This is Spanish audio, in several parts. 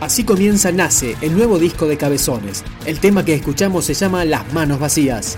Así comienza Nace, el nuevo disco de Cabezones. El tema que escuchamos se llama Las manos vacías.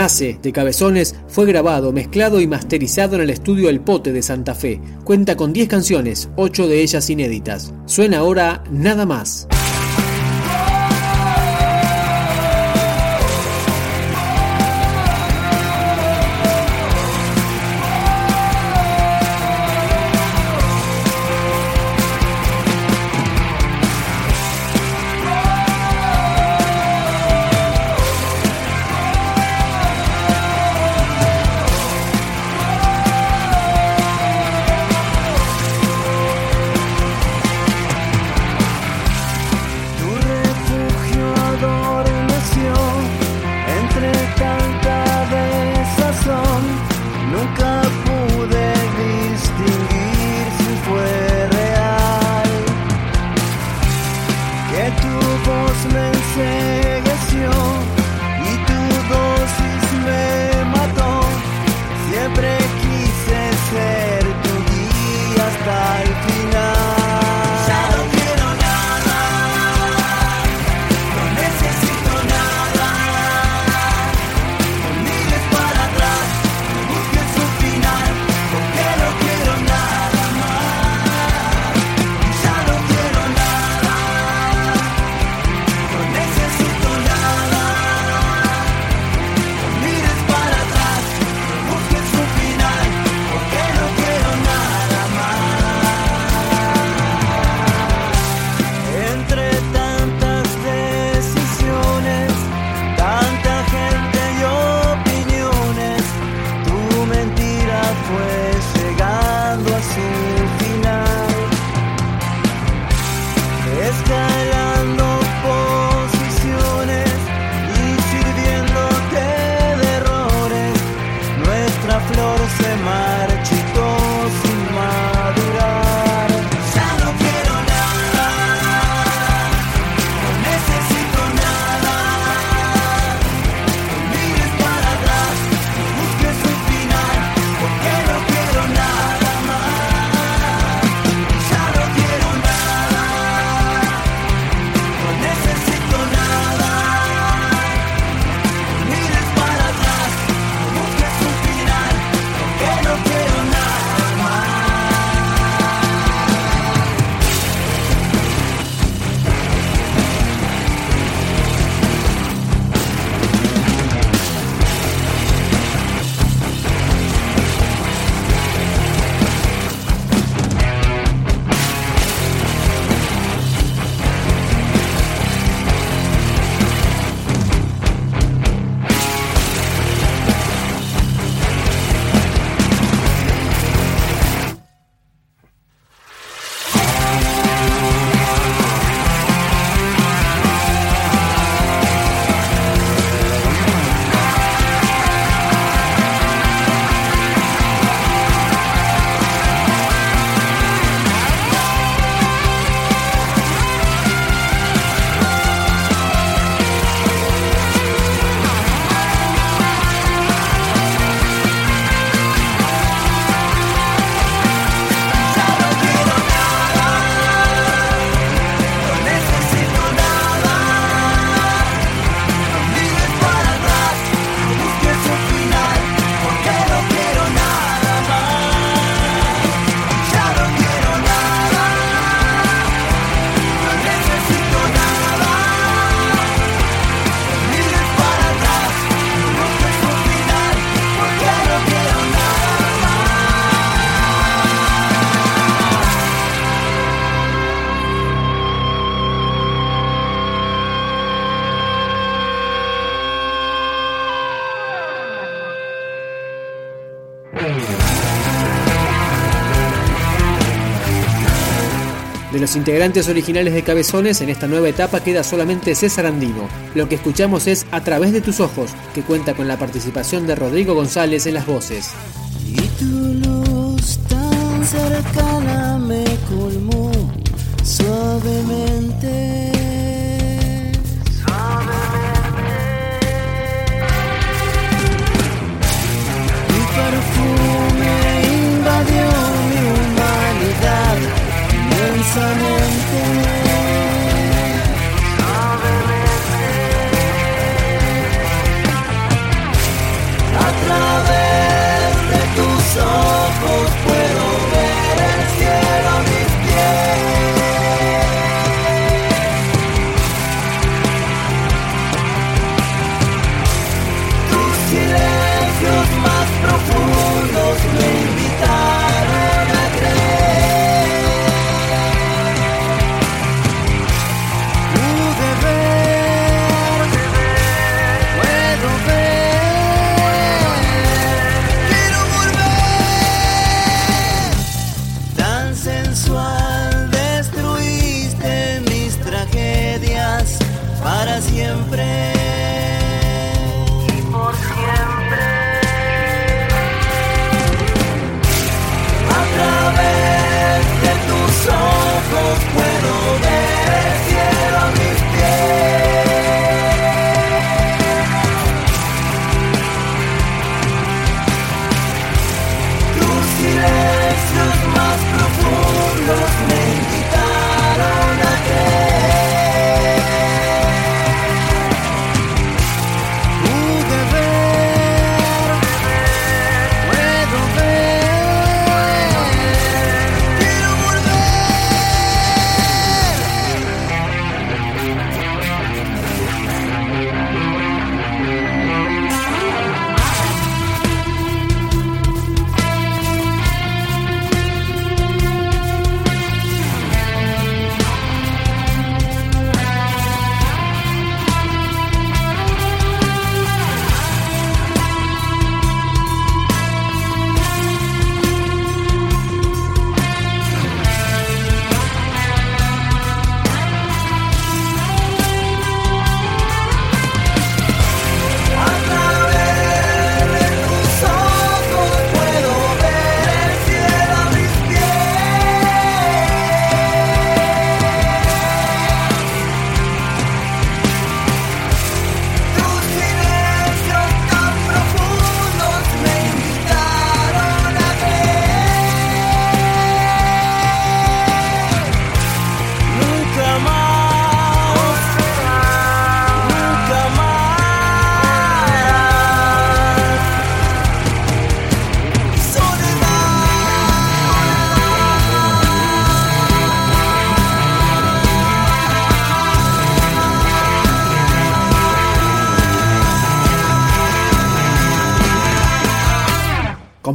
Nace de Cabezones fue grabado, mezclado y masterizado en el estudio El Pote de Santa Fe. Cuenta con 10 canciones, 8 de ellas inéditas. Suena ahora Nada más. De los integrantes originales de Cabezones, en esta nueva etapa queda solamente César Andino. Lo que escuchamos es A través de tus ojos, que cuenta con la participación de Rodrigo González en las voces. Y tu luz tan cercana me colmó suavemente.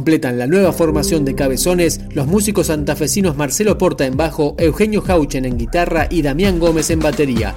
Completan la nueva formación de Cabezones los músicos santafesinos Marcelo Porta en bajo, Eugenio Hauchen en guitarra y Damián Gómez en batería.